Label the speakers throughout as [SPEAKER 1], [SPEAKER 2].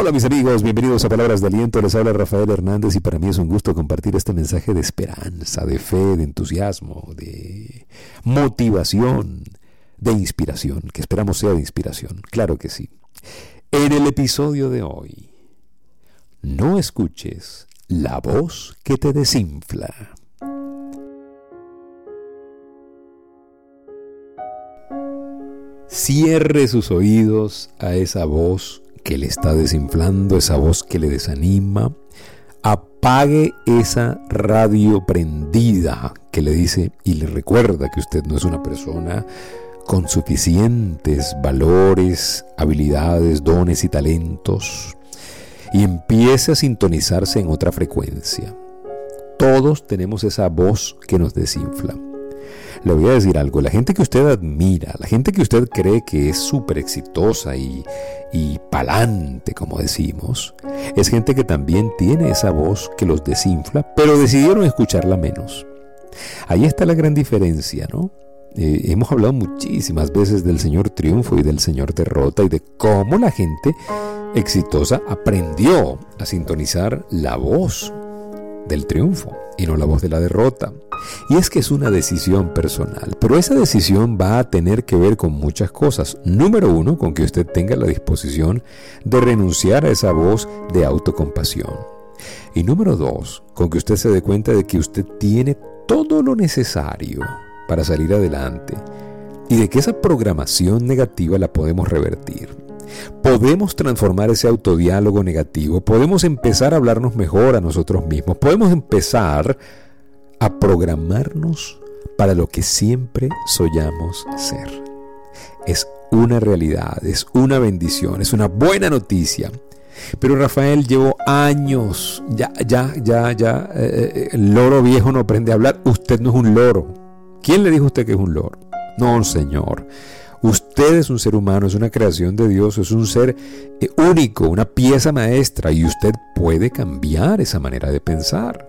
[SPEAKER 1] Hola mis amigos, bienvenidos a Palabras de Aliento, les habla Rafael Hernández y para mí es un gusto compartir este mensaje de esperanza, de fe, de entusiasmo, de motivación, de inspiración, que esperamos sea de inspiración, claro que sí. En el episodio de hoy, no escuches la voz que te desinfla. Cierre sus oídos a esa voz que le está desinflando, esa voz que le desanima. Apague esa radio prendida que le dice y le recuerda que usted no es una persona con suficientes valores, habilidades, dones y talentos. Y empiece a sintonizarse en otra frecuencia. Todos tenemos esa voz que nos desinfla le voy a decir algo, la gente que usted admira, la gente que usted cree que es súper exitosa y, y palante, como decimos, es gente que también tiene esa voz que los desinfla, pero decidieron escucharla menos. Ahí está la gran diferencia, ¿no? Eh, hemos hablado muchísimas veces del Señor triunfo y del Señor derrota y de cómo la gente exitosa aprendió a sintonizar la voz del triunfo y no la voz de la derrota. Y es que es una decisión personal, pero esa decisión va a tener que ver con muchas cosas. Número uno, con que usted tenga la disposición de renunciar a esa voz de autocompasión. Y número dos, con que usted se dé cuenta de que usted tiene todo lo necesario para salir adelante y de que esa programación negativa la podemos revertir. Podemos transformar ese autodiálogo negativo, podemos empezar a hablarnos mejor a nosotros mismos, podemos empezar a programarnos para lo que siempre soñamos ser. Es una realidad, es una bendición, es una buena noticia. Pero Rafael llevó años, ya, ya, ya, ya, eh, eh, el loro viejo no aprende a hablar, usted no es un loro. ¿Quién le dijo a usted que es un loro? No, señor. Usted es un ser humano, es una creación de Dios, es un ser eh, único, una pieza maestra y usted puede cambiar esa manera de pensar.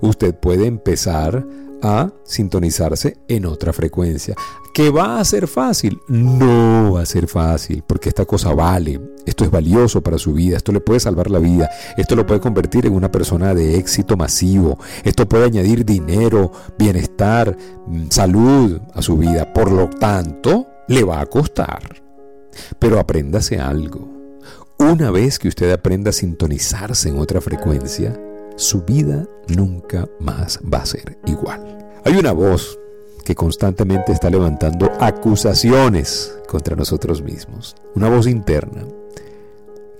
[SPEAKER 1] Usted puede empezar a sintonizarse en otra frecuencia. ¿Que va a ser fácil? No va a ser fácil, porque esta cosa vale, esto es valioso para su vida, esto le puede salvar la vida, esto lo puede convertir en una persona de éxito masivo, esto puede añadir dinero, bienestar, mm, salud a su vida. Por lo tanto, le va a costar. Pero apréndase algo. Una vez que usted aprenda a sintonizarse en otra frecuencia, su vida nunca más va a ser igual. Hay una voz que constantemente está levantando acusaciones contra nosotros mismos. Una voz interna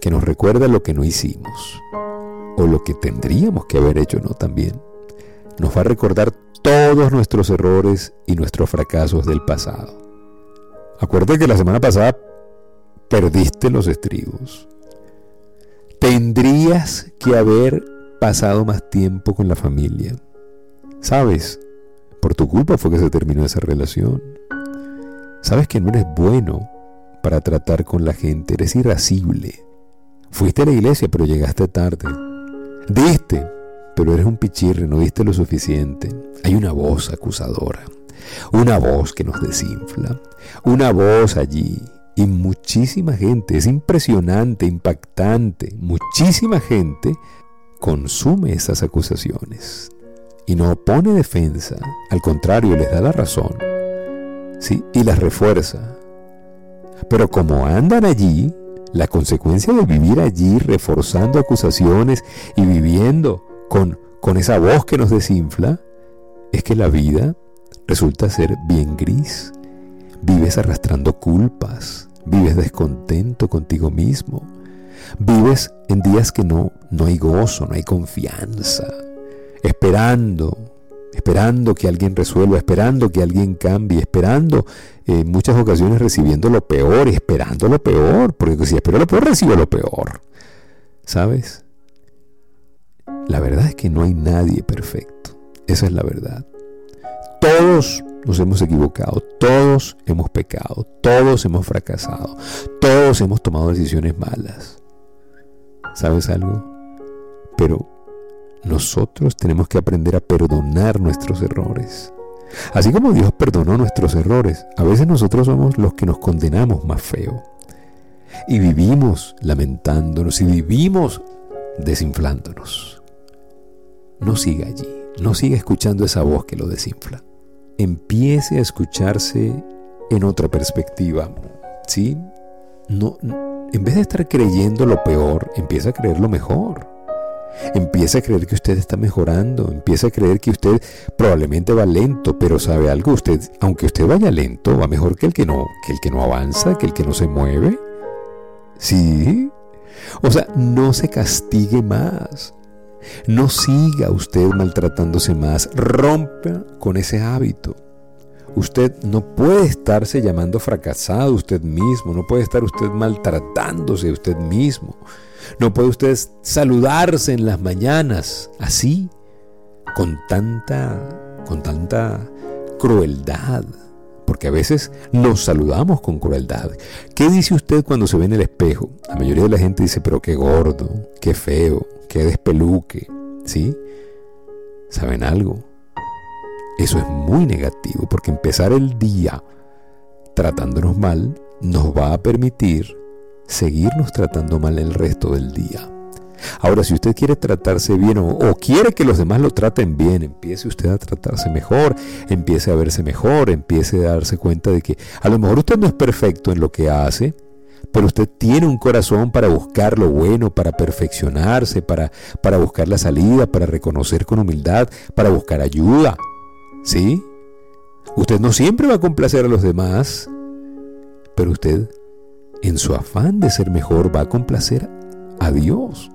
[SPEAKER 1] que nos recuerda lo que no hicimos o lo que tendríamos que haber hecho, ¿no? También. Nos va a recordar todos nuestros errores y nuestros fracasos del pasado. Acuérdate que la semana pasada perdiste los estribos. Tendrías que haber pasado más tiempo con la familia. ¿Sabes? Por tu culpa fue que se terminó esa relación. Sabes que no eres bueno para tratar con la gente, eres irascible. Fuiste a la iglesia, pero llegaste tarde. Diste, pero eres un pichirre, no diste lo suficiente. Hay una voz acusadora, una voz que nos desinfla, una voz allí. Y muchísima gente, es impresionante, impactante, muchísima gente consume esas acusaciones y no pone defensa, al contrario, les da la razón, ¿sí? y las refuerza. Pero como andan allí, la consecuencia de vivir allí reforzando acusaciones y viviendo con, con esa voz que nos desinfla, es que la vida resulta ser bien gris. Vives arrastrando culpas, vives descontento contigo mismo, vives en días que no, no hay gozo, no hay confianza, esperando, esperando que alguien resuelva, esperando que alguien cambie, esperando en muchas ocasiones recibiendo lo peor, esperando lo peor, porque si espero lo peor, recibo lo peor. ¿Sabes? La verdad es que no hay nadie perfecto. Esa es la verdad. Todos nos hemos equivocado, todos hemos pecado, todos hemos fracasado, todos hemos tomado decisiones malas. ¿Sabes algo? Pero nosotros tenemos que aprender a perdonar nuestros errores. Así como Dios perdonó nuestros errores, a veces nosotros somos los que nos condenamos más feo. Y vivimos lamentándonos y vivimos desinflándonos. No siga allí, no siga escuchando esa voz que lo desinfla. Empiece a escucharse en otra perspectiva. ¿Sí? No, en vez de estar creyendo lo peor, empieza a creer lo mejor. Empieza a creer que usted está mejorando, empieza a creer que usted probablemente va lento, pero sabe algo, usted, aunque usted vaya lento, va mejor que el que no, que el que no avanza, que el que no se mueve. Sí. O sea, no se castigue más. No siga usted maltratándose más. Rompa con ese hábito. Usted no puede estarse llamando fracasado usted mismo, no puede estar usted maltratándose usted mismo. No puede usted saludarse en las mañanas así, con tanta, con tanta crueldad, porque a veces nos saludamos con crueldad. ¿Qué dice usted cuando se ve en el espejo? La mayoría de la gente dice, pero qué gordo, qué feo, qué despeluque, ¿sí? ¿Saben algo? Eso es muy negativo porque empezar el día tratándonos mal nos va a permitir seguirnos tratando mal el resto del día. Ahora, si usted quiere tratarse bien o, quiere que los demás lo traten bien, empiece usted a tratarse mejor, empiece a verse mejor, empiece a darse cuenta de que a lo mejor usted no es perfecto en lo que hace, pero usted tiene un corazón para buscar lo bueno, para perfeccionarse, para, para buscar la salida, para reconocer con humildad, para buscar ayuda. ¿Sí? Usted no siempre va a complacer a los demás, pero usted, en su afán de ser mejor, va a complacer a Dios,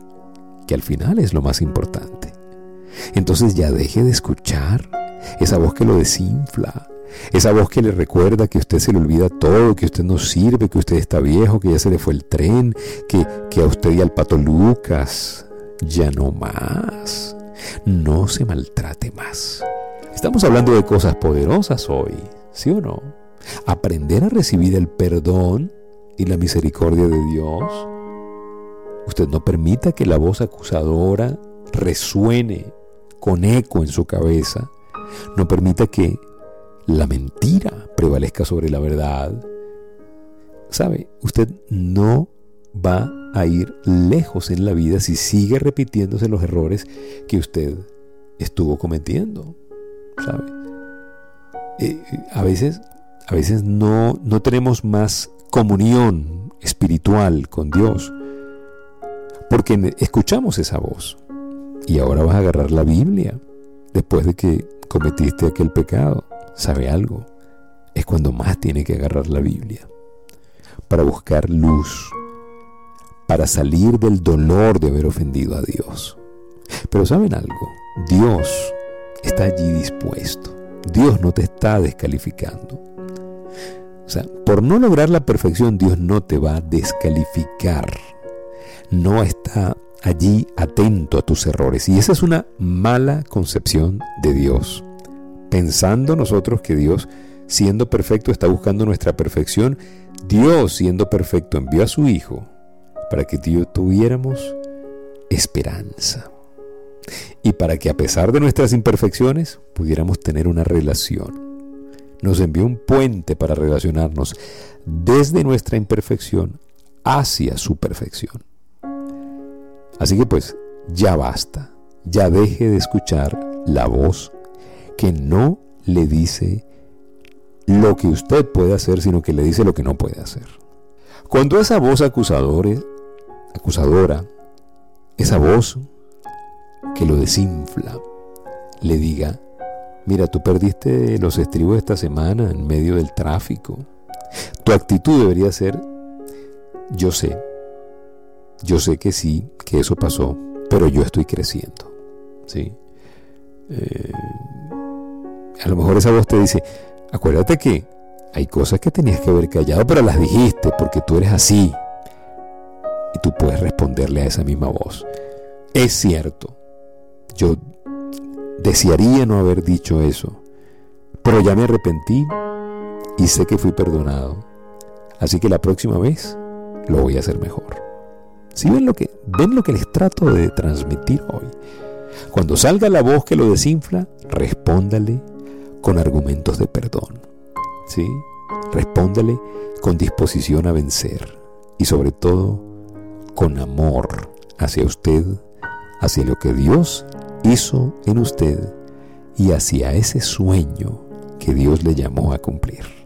[SPEAKER 1] que al final es lo más importante. Entonces ya deje de escuchar esa voz que lo desinfla, esa voz que le recuerda que usted se le olvida todo, que usted no sirve, que usted está viejo, que ya se le fue el tren, que, que a usted y al pato Lucas ya no más. No se maltrate más. Estamos hablando de cosas poderosas hoy, ¿sí o no? Aprender a recibir el perdón y la misericordia de Dios. Usted no permita que la voz acusadora resuene con eco en su cabeza. No permita que la mentira prevalezca sobre la verdad. ¿Sabe? Usted no va a ir lejos en la vida si sigue repitiéndose los errores que usted estuvo cometiendo. Eh, a veces, a veces no, no tenemos más comunión espiritual con Dios porque escuchamos esa voz. Y ahora vas a agarrar la Biblia después de que cometiste aquel pecado. ¿Sabe algo? Es cuando más tiene que agarrar la Biblia. Para buscar luz. Para salir del dolor de haber ofendido a Dios. Pero ¿saben algo? Dios está allí dispuesto. Dios no te está descalificando. O sea, por no lograr la perfección, Dios no te va a descalificar. No está allí atento a tus errores. Y esa es una mala concepción de Dios. Pensando nosotros que Dios, siendo perfecto, está buscando nuestra perfección, Dios, siendo perfecto, envió a su Hijo para que tuviéramos esperanza y para que a pesar de nuestras imperfecciones pudiéramos tener una relación. Nos envió un puente para relacionarnos desde nuestra imperfección hacia su perfección. Así que pues ya basta, ya deje de escuchar la voz que no le dice lo que usted puede hacer, sino que le dice lo que no puede hacer. Cuando esa voz acusadora, acusadora, esa voz que lo desinfla, le diga, mira, tú perdiste los estribos esta semana en medio del tráfico. Tu actitud debería ser, yo sé, yo sé que sí, que eso pasó, pero yo estoy creciendo. ¿sí? Eh, a lo mejor esa voz te dice, acuérdate que hay cosas que tenías que haber callado, pero las dijiste porque tú eres así. Y tú puedes responderle a esa misma voz. Es cierto, yo desearía no haber dicho eso, pero ya me arrepentí y sé que fui perdonado. Así que la próxima vez lo voy a hacer mejor. Si ven lo que ven lo que les trato de transmitir hoy. Cuando salga la voz que lo desinfla, respóndale con argumentos de perdón. ¿Sí? Respóndale con disposición a vencer. y sobre todo con amor hacia usted, hacia lo que Dios hizo en usted y hacia ese sueño que Dios le llamó a cumplir.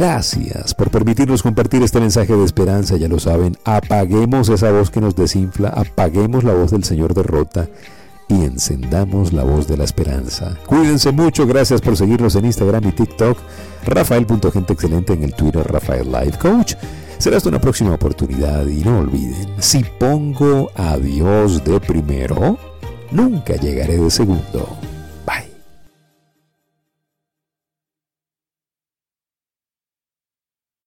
[SPEAKER 1] Gracias por permitirnos compartir este mensaje de esperanza, ya lo saben, apaguemos esa voz que nos desinfla, apaguemos la voz del Señor derrota y encendamos la voz de la esperanza. Cuídense mucho, gracias por seguirnos en Instagram y TikTok, Rafael.genteexcelente en el Twitter Rafael Life Coach. Será hasta una próxima oportunidad y no olviden, si pongo a Dios de primero, nunca llegaré de segundo.